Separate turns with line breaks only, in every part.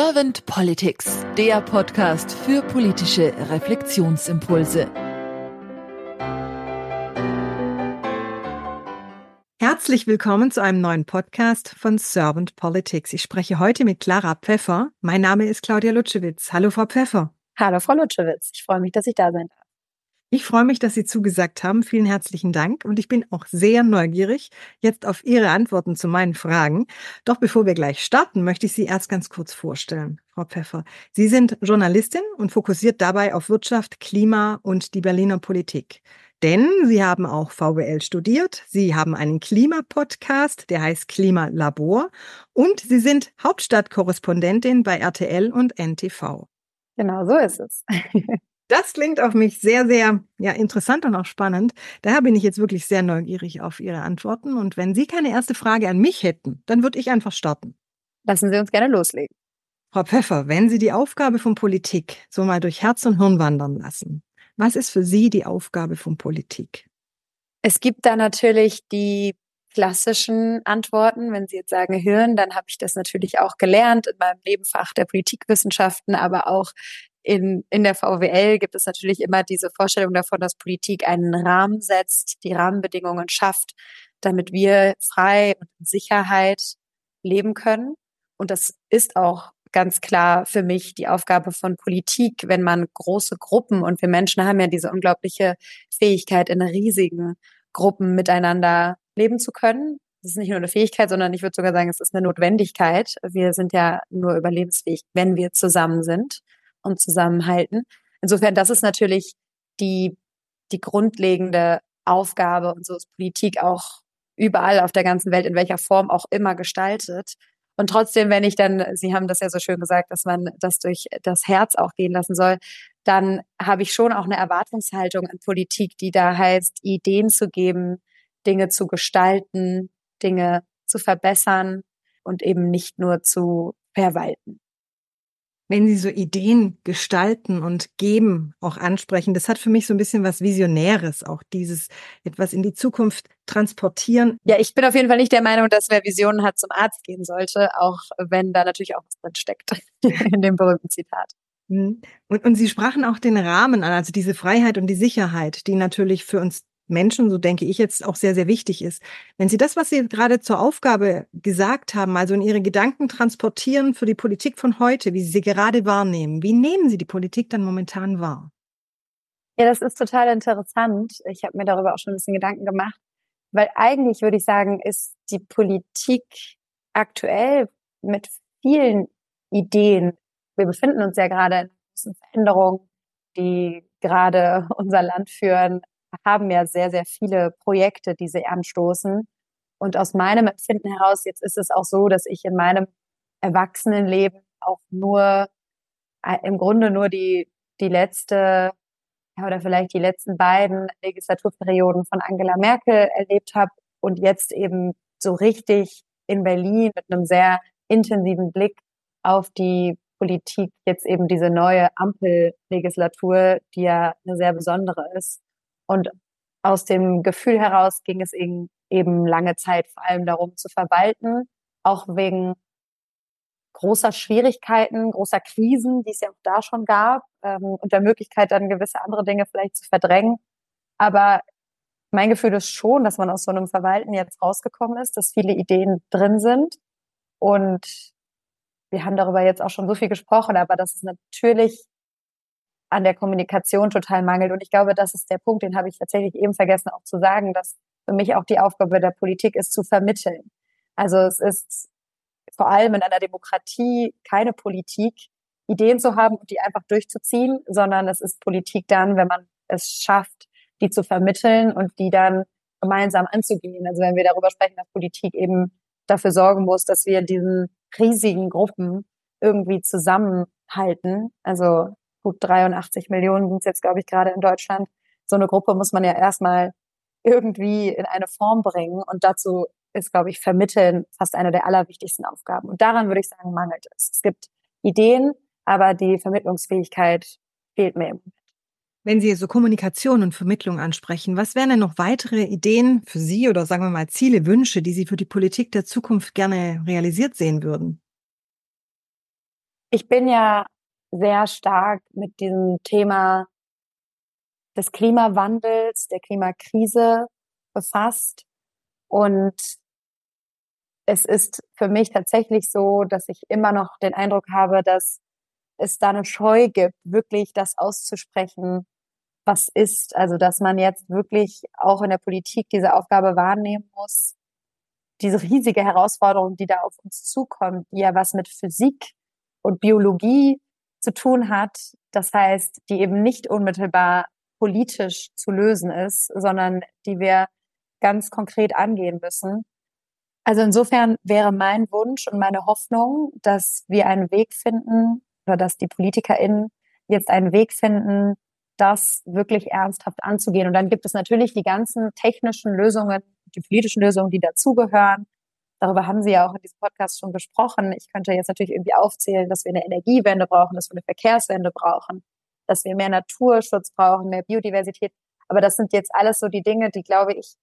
Servant Politics, der Podcast für politische Reflexionsimpulse.
Herzlich willkommen zu einem neuen Podcast von Servant Politics. Ich spreche heute mit Clara Pfeffer. Mein Name ist Claudia Lutschewitz. Hallo, Frau Pfeffer.
Hallo, Frau Lutschewitz. Ich freue mich, dass ich da sein darf.
Ich freue mich, dass Sie zugesagt haben. Vielen herzlichen Dank. Und ich bin auch sehr neugierig jetzt auf Ihre Antworten zu meinen Fragen. Doch bevor wir gleich starten, möchte ich Sie erst ganz kurz vorstellen. Frau Pfeffer, Sie sind Journalistin und fokussiert dabei auf Wirtschaft, Klima und die Berliner Politik. Denn Sie haben auch VWL studiert, Sie haben einen Klimapodcast, der heißt Klimalabor und Sie sind Hauptstadtkorrespondentin bei RTL und NTV.
Genau, so ist es.
Das klingt auf mich sehr, sehr ja, interessant und auch spannend. Daher bin ich jetzt wirklich sehr neugierig auf Ihre Antworten. Und wenn Sie keine erste Frage an mich hätten, dann würde ich einfach starten.
Lassen Sie uns gerne loslegen.
Frau Pfeffer, wenn Sie die Aufgabe von Politik so mal durch Herz und Hirn wandern lassen, was ist für Sie die Aufgabe von Politik?
Es gibt da natürlich die klassischen Antworten. Wenn Sie jetzt sagen Hirn, dann habe ich das natürlich auch gelernt in meinem Nebenfach der Politikwissenschaften, aber auch in, in der VWL gibt es natürlich immer diese Vorstellung davon, dass Politik einen Rahmen setzt, die Rahmenbedingungen schafft, damit wir frei und in Sicherheit leben können. Und das ist auch ganz klar für mich die Aufgabe von Politik, wenn man große Gruppen und wir Menschen haben ja diese unglaubliche Fähigkeit, in riesigen Gruppen miteinander leben zu können. Das ist nicht nur eine Fähigkeit, sondern ich würde sogar sagen, es ist eine Notwendigkeit. Wir sind ja nur überlebensfähig, wenn wir zusammen sind und zusammenhalten. Insofern, das ist natürlich die, die grundlegende Aufgabe und so ist Politik auch überall auf der ganzen Welt, in welcher Form auch immer gestaltet. Und trotzdem, wenn ich dann, Sie haben das ja so schön gesagt, dass man das durch das Herz auch gehen lassen soll, dann habe ich schon auch eine Erwartungshaltung an Politik, die da heißt, Ideen zu geben, Dinge zu gestalten, Dinge zu verbessern und eben nicht nur zu verwalten
wenn Sie so Ideen gestalten und geben, auch ansprechen, das hat für mich so ein bisschen was Visionäres, auch dieses etwas in die Zukunft transportieren.
Ja, ich bin auf jeden Fall nicht der Meinung, dass wer Visionen hat, zum Arzt gehen sollte, auch wenn da natürlich auch was drin steckt in dem berühmten Zitat.
Mhm. Und, und Sie sprachen auch den Rahmen an, also diese Freiheit und die Sicherheit, die natürlich für uns Menschen, so denke ich jetzt, auch sehr, sehr wichtig ist. Wenn Sie das, was Sie gerade zur Aufgabe gesagt haben, also in Ihre Gedanken transportieren für die Politik von heute, wie Sie sie gerade wahrnehmen, wie nehmen Sie die Politik dann momentan wahr?
Ja, das ist total interessant. Ich habe mir darüber auch schon ein bisschen Gedanken gemacht, weil eigentlich würde ich sagen, ist die Politik aktuell mit vielen Ideen. Wir befinden uns ja gerade in großen Veränderungen, die gerade unser Land führen, haben ja sehr, sehr viele Projekte, die sie anstoßen. Und aus meinem Empfinden heraus, jetzt ist es auch so, dass ich in meinem Erwachsenenleben auch nur, äh, im Grunde nur die, die letzte oder vielleicht die letzten beiden Legislaturperioden von Angela Merkel erlebt habe und jetzt eben so richtig in Berlin mit einem sehr intensiven Blick auf die Politik jetzt eben diese neue Ampellegislatur, die ja eine sehr besondere ist, und aus dem Gefühl heraus ging es eben, eben lange Zeit vor allem darum zu verwalten, auch wegen großer Schwierigkeiten, großer Krisen, die es ja auch da schon gab, ähm, und der Möglichkeit dann gewisse andere Dinge vielleicht zu verdrängen. Aber mein Gefühl ist schon, dass man aus so einem Verwalten jetzt rausgekommen ist, dass viele Ideen drin sind. Und wir haben darüber jetzt auch schon so viel gesprochen, aber dass es natürlich an der Kommunikation total mangelt. Und ich glaube, das ist der Punkt, den habe ich tatsächlich eben vergessen auch zu sagen, dass für mich auch die Aufgabe der Politik ist, zu vermitteln. Also es ist vor allem in einer Demokratie keine Politik, Ideen zu haben und die einfach durchzuziehen, sondern es ist Politik dann, wenn man es schafft, die zu vermitteln und die dann gemeinsam anzugehen. Also wenn wir darüber sprechen, dass Politik eben dafür sorgen muss, dass wir diesen riesigen Gruppen irgendwie zusammenhalten. Also gut 83 Millionen sind es jetzt, glaube ich, gerade in Deutschland. So eine Gruppe muss man ja erstmal irgendwie in eine Form bringen. Und dazu ist, glaube ich, Vermitteln fast eine der allerwichtigsten Aufgaben. Und daran würde ich sagen, mangelt es. Es gibt Ideen, aber die Vermittlungsfähigkeit fehlt mir im Moment.
Wenn Sie so Kommunikation und Vermittlung ansprechen, was wären denn noch weitere Ideen für Sie oder sagen wir mal Ziele, Wünsche, die Sie für die Politik der Zukunft gerne realisiert sehen würden?
Ich bin ja sehr stark mit diesem Thema des Klimawandels, der Klimakrise befasst. Und es ist für mich tatsächlich so, dass ich immer noch den Eindruck habe, dass es da eine Scheu gibt, wirklich das auszusprechen, was ist. Also, dass man jetzt wirklich auch in der Politik diese Aufgabe wahrnehmen muss, diese riesige Herausforderung, die da auf uns zukommt, die ja was mit Physik und Biologie zu tun hat. Das heißt, die eben nicht unmittelbar politisch zu lösen ist, sondern die wir ganz konkret angehen müssen. Also insofern wäre mein Wunsch und meine Hoffnung, dass wir einen Weg finden oder dass die PolitikerInnen jetzt einen Weg finden, das wirklich ernsthaft anzugehen. Und dann gibt es natürlich die ganzen technischen Lösungen, die politischen Lösungen, die dazugehören. Darüber haben Sie ja auch in diesem Podcast schon gesprochen. Ich könnte jetzt natürlich irgendwie aufzählen, dass wir eine Energiewende brauchen, dass wir eine Verkehrswende brauchen, dass wir mehr Naturschutz brauchen, mehr Biodiversität. Aber das sind jetzt alles so die Dinge, die, glaube ich,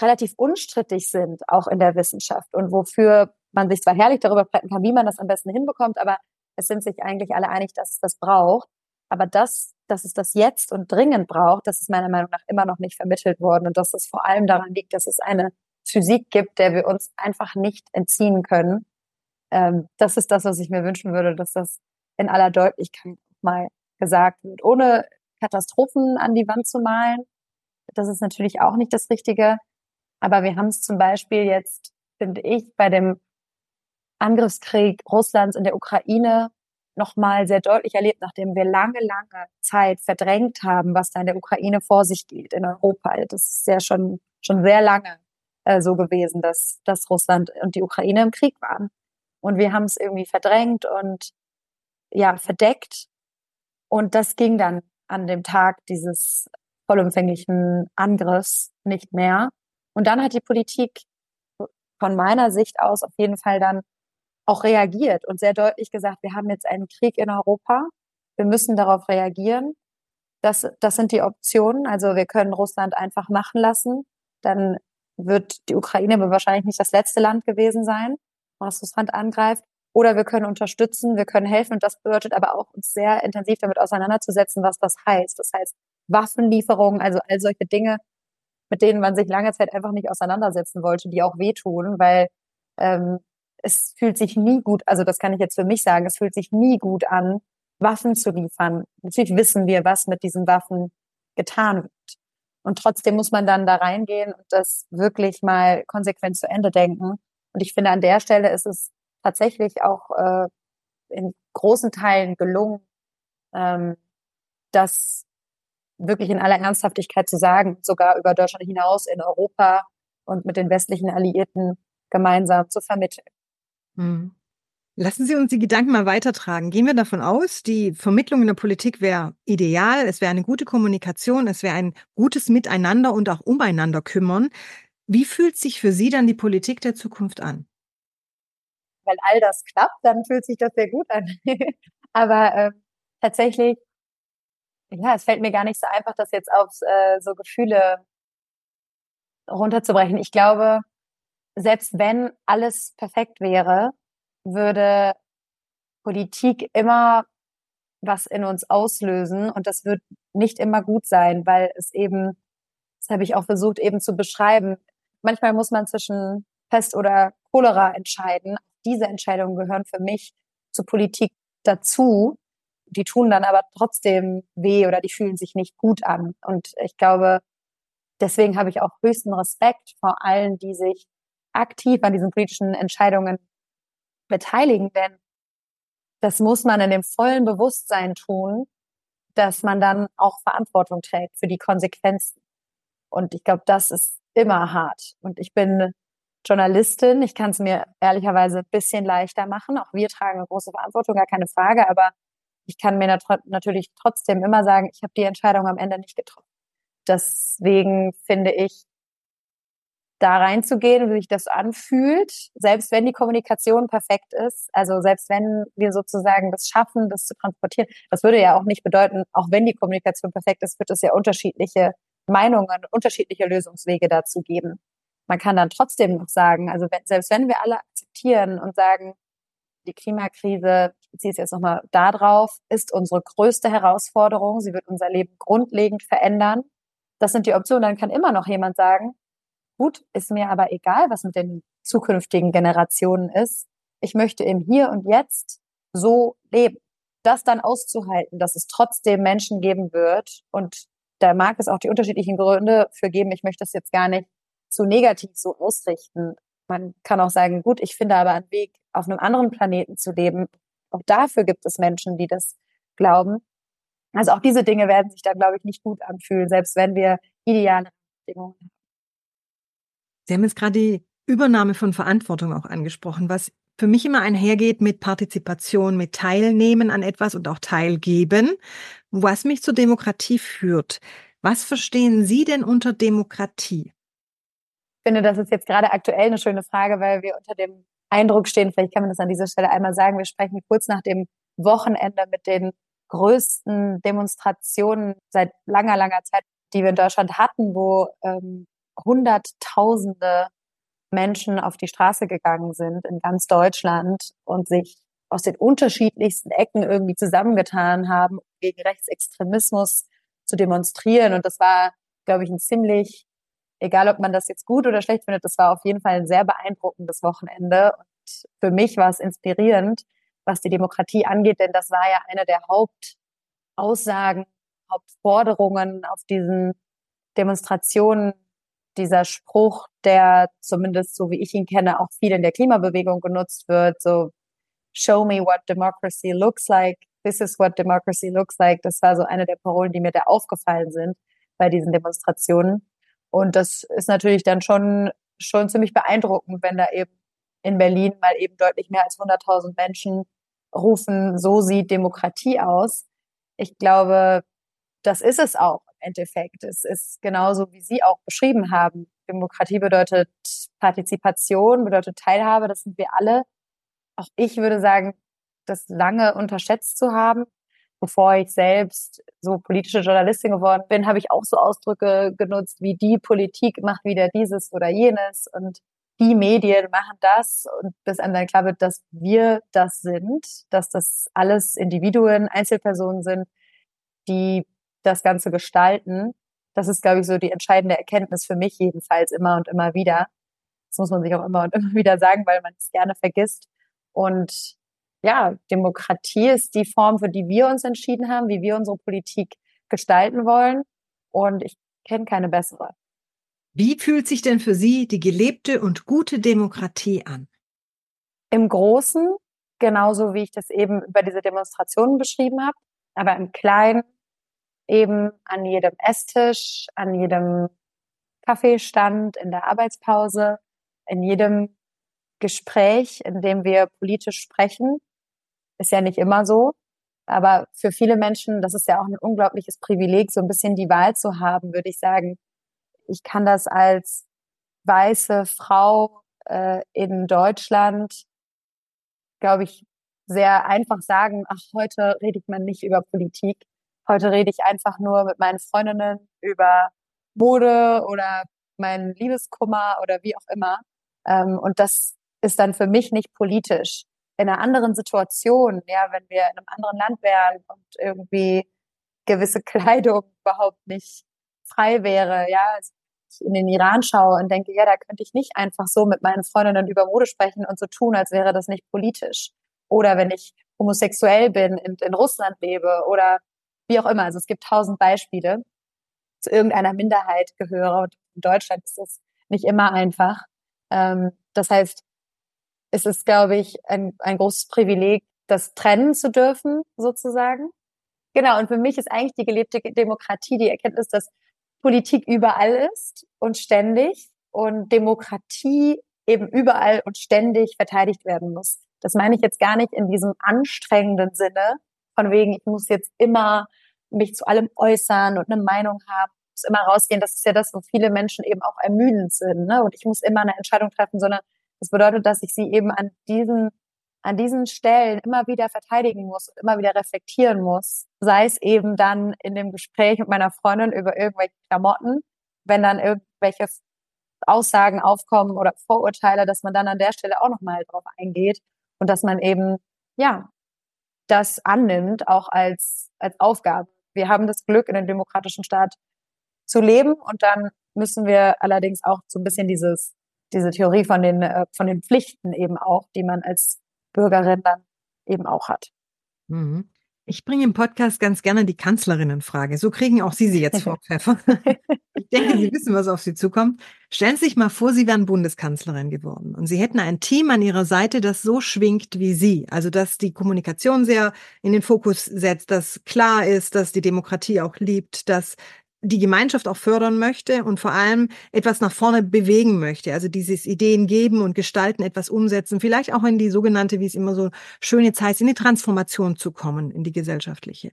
relativ unstrittig sind, auch in der Wissenschaft und wofür man sich zwar herrlich darüber sprechen kann, wie man das am besten hinbekommt, aber es sind sich eigentlich alle einig, dass es das braucht. Aber das, dass es das jetzt und dringend braucht, das ist meiner Meinung nach immer noch nicht vermittelt worden und dass es vor allem daran liegt, dass es eine Physik gibt, der wir uns einfach nicht entziehen können. Ähm, das ist das, was ich mir wünschen würde, dass das in aller Deutlichkeit mal gesagt wird, ohne Katastrophen an die Wand zu malen. Das ist natürlich auch nicht das Richtige. Aber wir haben es zum Beispiel jetzt, finde ich, bei dem Angriffskrieg Russlands in der Ukraine nochmal sehr deutlich erlebt, nachdem wir lange, lange Zeit verdrängt haben, was da in der Ukraine vor sich geht, in Europa. Das ist ja schon, schon sehr lange äh, so gewesen, dass, dass Russland und die Ukraine im Krieg waren. Und wir haben es irgendwie verdrängt und ja, verdeckt. Und das ging dann an dem Tag dieses vollumfänglichen Angriffs nicht mehr. Und dann hat die Politik von meiner Sicht aus auf jeden Fall dann auch reagiert und sehr deutlich gesagt, wir haben jetzt einen Krieg in Europa, wir müssen darauf reagieren. Das, das sind die Optionen. Also wir können Russland einfach machen lassen. Dann wird die Ukraine wahrscheinlich nicht das letzte Land gewesen sein, was Russland angreift. Oder wir können unterstützen, wir können helfen. Und das bedeutet aber auch, uns sehr intensiv damit auseinanderzusetzen, was das heißt. Das heißt, Waffenlieferungen, also all solche Dinge, mit denen man sich lange Zeit einfach nicht auseinandersetzen wollte, die auch wehtun, weil ähm, es fühlt sich nie gut, also das kann ich jetzt für mich sagen, es fühlt sich nie gut an, Waffen zu liefern. Natürlich wissen wir, was mit diesen Waffen getan wird. Und trotzdem muss man dann da reingehen und das wirklich mal konsequent zu Ende denken. Und ich finde, an der Stelle ist es tatsächlich auch äh, in großen Teilen gelungen, ähm, das wirklich in aller Ernsthaftigkeit zu sagen, sogar über Deutschland hinaus in Europa und mit den westlichen Alliierten gemeinsam zu vermitteln.
Hm. Lassen Sie uns die Gedanken mal weitertragen. Gehen wir davon aus, die Vermittlung in der Politik wäre ideal, es wäre eine gute Kommunikation, es wäre ein gutes Miteinander und auch umeinander kümmern. Wie fühlt sich für Sie dann die Politik der Zukunft an?
Wenn all das klappt, dann fühlt sich das sehr gut an. Aber äh, tatsächlich ja, es fällt mir gar nicht so einfach, das jetzt auf äh, so Gefühle runterzubrechen. Ich glaube, selbst wenn alles perfekt wäre, würde Politik immer was in uns auslösen und das wird nicht immer gut sein, weil es eben, das habe ich auch versucht eben zu beschreiben, manchmal muss man zwischen Pest oder Cholera entscheiden. Diese Entscheidungen gehören für mich zur Politik dazu die tun dann aber trotzdem weh oder die fühlen sich nicht gut an. Und ich glaube, deswegen habe ich auch höchsten Respekt vor allen, die sich aktiv an diesen politischen Entscheidungen beteiligen, denn das muss man in dem vollen Bewusstsein tun, dass man dann auch Verantwortung trägt für die Konsequenzen. Und ich glaube, das ist immer hart. Und ich bin Journalistin. Ich kann es mir ehrlicherweise ein bisschen leichter machen. Auch wir tragen eine große Verantwortung, gar keine Frage. Aber ich kann mir natürlich trotzdem immer sagen, ich habe die Entscheidung am Ende nicht getroffen. Deswegen finde ich, da reinzugehen, wie sich das anfühlt, selbst wenn die Kommunikation perfekt ist, also selbst wenn wir sozusagen das schaffen, das zu transportieren, das würde ja auch nicht bedeuten, auch wenn die Kommunikation perfekt ist, wird es ja unterschiedliche Meinungen, unterschiedliche Lösungswege dazu geben. Man kann dann trotzdem noch sagen, also wenn, selbst wenn wir alle akzeptieren und sagen, die Klimakrise, ich ziehe es jetzt nochmal da drauf, ist unsere größte Herausforderung. Sie wird unser Leben grundlegend verändern. Das sind die Optionen. Dann kann immer noch jemand sagen, gut, ist mir aber egal, was mit den zukünftigen Generationen ist. Ich möchte im Hier und Jetzt so leben. Das dann auszuhalten, dass es trotzdem Menschen geben wird und da mag es auch die unterschiedlichen Gründe für geben. Ich möchte das jetzt gar nicht zu negativ so ausrichten. Man kann auch sagen, gut, ich finde aber einen Weg, auf einem anderen Planeten zu leben. Auch dafür gibt es Menschen, die das glauben. Also auch diese Dinge werden sich da, glaube ich, nicht gut anfühlen, selbst wenn wir ideale Bedingungen haben.
Sie haben jetzt gerade die Übernahme von Verantwortung auch angesprochen, was für mich immer einhergeht mit Partizipation, mit Teilnehmen an etwas und auch Teilgeben, was mich zur Demokratie führt. Was verstehen Sie denn unter Demokratie?
Ich finde, das ist jetzt gerade aktuell eine schöne Frage, weil wir unter dem Eindruck stehen, vielleicht kann man das an dieser Stelle einmal sagen, wir sprechen kurz nach dem Wochenende mit den größten Demonstrationen seit langer, langer Zeit, die wir in Deutschland hatten, wo ähm, Hunderttausende Menschen auf die Straße gegangen sind in ganz Deutschland und sich aus den unterschiedlichsten Ecken irgendwie zusammengetan haben, um gegen Rechtsextremismus zu demonstrieren. Und das war, glaube ich, ein ziemlich, egal ob man das jetzt gut oder schlecht findet, das war auf jeden Fall ein sehr beeindruckendes Wochenende. Und für mich war es inspirierend, was die Demokratie angeht, denn das war ja eine der Hauptaussagen, Hauptforderungen auf diesen Demonstrationen dieser Spruch, der zumindest so wie ich ihn kenne, auch viel in der Klimabewegung genutzt wird, so show me what democracy looks like, this is what democracy looks like. Das war so eine der Parolen, die mir da aufgefallen sind bei diesen Demonstrationen. Und das ist natürlich dann schon, schon ziemlich beeindruckend, wenn da eben in Berlin mal eben deutlich mehr als 100.000 Menschen rufen, so sieht Demokratie aus. Ich glaube, das ist es auch. Endeffekt. Es ist genauso, wie Sie auch beschrieben haben. Demokratie bedeutet Partizipation, bedeutet Teilhabe. Das sind wir alle. Auch ich würde sagen, das lange unterschätzt zu haben. Bevor ich selbst so politische Journalistin geworden bin, habe ich auch so Ausdrücke genutzt wie die Politik macht wieder dieses oder jenes und die Medien machen das und bis einem dann klar wird, dass wir das sind, dass das alles Individuen, Einzelpersonen sind, die das Ganze gestalten. Das ist, glaube ich, so die entscheidende Erkenntnis für mich jedenfalls immer und immer wieder. Das muss man sich auch immer und immer wieder sagen, weil man es gerne vergisst. Und ja, Demokratie ist die Form, für die wir uns entschieden haben, wie wir unsere Politik gestalten wollen. Und ich kenne keine bessere.
Wie fühlt sich denn für Sie die gelebte und gute Demokratie an?
Im Großen, genauso wie ich das eben über diese Demonstrationen beschrieben habe, aber im Kleinen eben an jedem Esstisch, an jedem Kaffeestand, in der Arbeitspause, in jedem Gespräch, in dem wir politisch sprechen. Ist ja nicht immer so. Aber für viele Menschen, das ist ja auch ein unglaubliches Privileg, so ein bisschen die Wahl zu haben, würde ich sagen. Ich kann das als weiße Frau äh, in Deutschland, glaube ich, sehr einfach sagen, ach, heute redet man nicht über Politik. Heute rede ich einfach nur mit meinen Freundinnen über Mode oder meinen Liebeskummer oder wie auch immer. Ähm, und das ist dann für mich nicht politisch. In einer anderen Situation, ja, wenn wir in einem anderen Land wären und irgendwie gewisse Kleidung überhaupt nicht frei wäre, ja, also ich in den Iran schaue und denke, ja, da könnte ich nicht einfach so mit meinen Freundinnen über Mode sprechen und so tun, als wäre das nicht politisch. Oder wenn ich homosexuell bin und in Russland lebe oder wie auch immer. Also es gibt tausend Beispiele zu irgendeiner Minderheit gehöre. Und in Deutschland ist das nicht immer einfach. Ähm, das heißt, es ist, glaube ich, ein, ein großes Privileg, das trennen zu dürfen, sozusagen. Genau, und für mich ist eigentlich die gelebte Demokratie die Erkenntnis, dass Politik überall ist und ständig und Demokratie eben überall und ständig verteidigt werden muss. Das meine ich jetzt gar nicht in diesem anstrengenden Sinne, von wegen, ich muss jetzt immer mich zu allem äußern und eine Meinung haben, muss immer rausgehen. Das ist ja das, wo viele Menschen eben auch ermüdend sind. Ne? Und ich muss immer eine Entscheidung treffen, sondern das bedeutet, dass ich sie eben an diesen an diesen Stellen immer wieder verteidigen muss und immer wieder reflektieren muss. Sei es eben dann in dem Gespräch mit meiner Freundin über irgendwelche Klamotten, wenn dann irgendwelche Aussagen aufkommen oder Vorurteile, dass man dann an der Stelle auch nochmal drauf eingeht und dass man eben, ja, das annimmt, auch als, als Aufgabe. Wir haben das Glück, in einem demokratischen Staat zu leben und dann müssen wir allerdings auch so ein bisschen dieses, diese Theorie von den, äh, von den Pflichten eben auch, die man als Bürgerin dann eben auch hat.
Mhm. Ich bringe im Podcast ganz gerne die Kanzlerinnenfrage. So kriegen auch Sie sie jetzt, Frau Pfeffer. Ich denke, Sie wissen, was auf Sie zukommt. Stellen Sie sich mal vor, Sie wären Bundeskanzlerin geworden und Sie hätten ein Team an Ihrer Seite, das so schwingt wie Sie. Also, dass die Kommunikation sehr in den Fokus setzt, dass klar ist, dass die Demokratie auch liebt, dass die Gemeinschaft auch fördern möchte und vor allem etwas nach vorne bewegen möchte. Also dieses Ideen geben und gestalten, etwas umsetzen, vielleicht auch in die sogenannte, wie es immer so schön jetzt heißt, in die Transformation zu kommen, in die gesellschaftliche.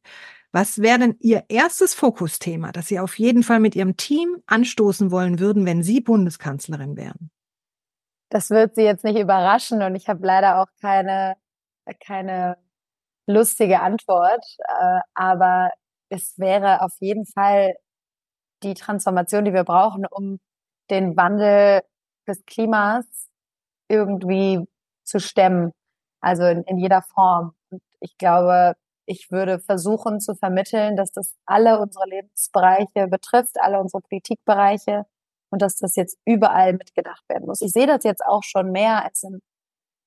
Was wäre denn Ihr erstes Fokusthema, das Sie auf jeden Fall mit Ihrem Team anstoßen wollen würden, wenn Sie Bundeskanzlerin wären?
Das wird Sie jetzt nicht überraschen und ich habe leider auch keine, keine lustige Antwort, äh, aber es wäre auf jeden Fall die Transformation, die wir brauchen, um den Wandel des Klimas irgendwie zu stemmen. Also in, in jeder Form. Und ich glaube, ich würde versuchen zu vermitteln, dass das alle unsere Lebensbereiche betrifft, alle unsere Politikbereiche und dass das jetzt überall mitgedacht werden muss. Ich sehe das jetzt auch schon mehr als, in,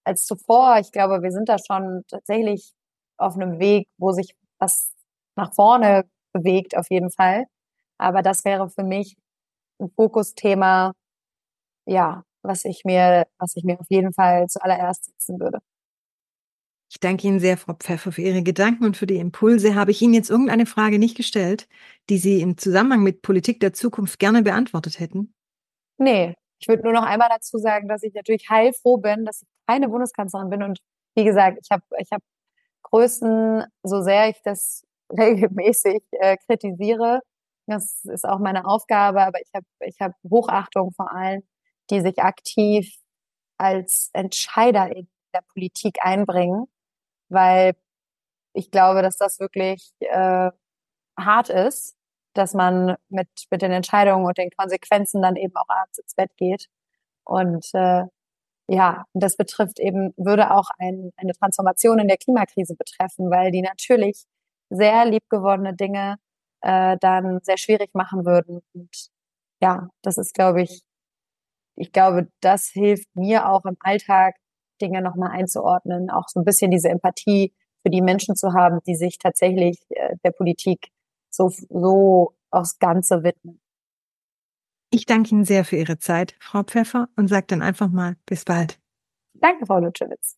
als zuvor. Ich glaube, wir sind da schon tatsächlich auf einem Weg, wo sich was nach vorne bewegt, auf jeden Fall. Aber das wäre für mich ein Fokusthema, ja, was ich mir, was ich mir auf jeden Fall zuallererst setzen würde.
Ich danke Ihnen sehr, Frau Pfeffer, für Ihre Gedanken und für die Impulse. Habe ich Ihnen jetzt irgendeine Frage nicht gestellt, die Sie im Zusammenhang mit Politik der Zukunft gerne beantwortet hätten?
Nee, ich würde nur noch einmal dazu sagen, dass ich natürlich heilfroh bin, dass ich keine Bundeskanzlerin bin. Und wie gesagt, ich habe ich hab Größen, so sehr ich das regelmäßig äh, kritisiere, das ist auch meine Aufgabe, aber ich habe ich hab Hochachtung vor allen, die sich aktiv als Entscheider in der Politik einbringen, weil ich glaube, dass das wirklich äh, hart ist, dass man mit, mit den Entscheidungen und den Konsequenzen dann eben auch abends ins Bett geht. Und äh, ja, das betrifft eben, würde auch ein, eine Transformation in der Klimakrise betreffen, weil die natürlich sehr liebgewordene Dinge äh, dann sehr schwierig machen würden. Und ja, das ist, glaube ich, ich glaube, das hilft mir auch im Alltag, Dinge nochmal einzuordnen, auch so ein bisschen diese Empathie für die Menschen zu haben, die sich tatsächlich äh, der Politik so, so aufs Ganze widmen.
Ich danke Ihnen sehr für Ihre Zeit, Frau Pfeffer, und sage dann einfach mal bis bald.
Danke, Frau Lutschewitz.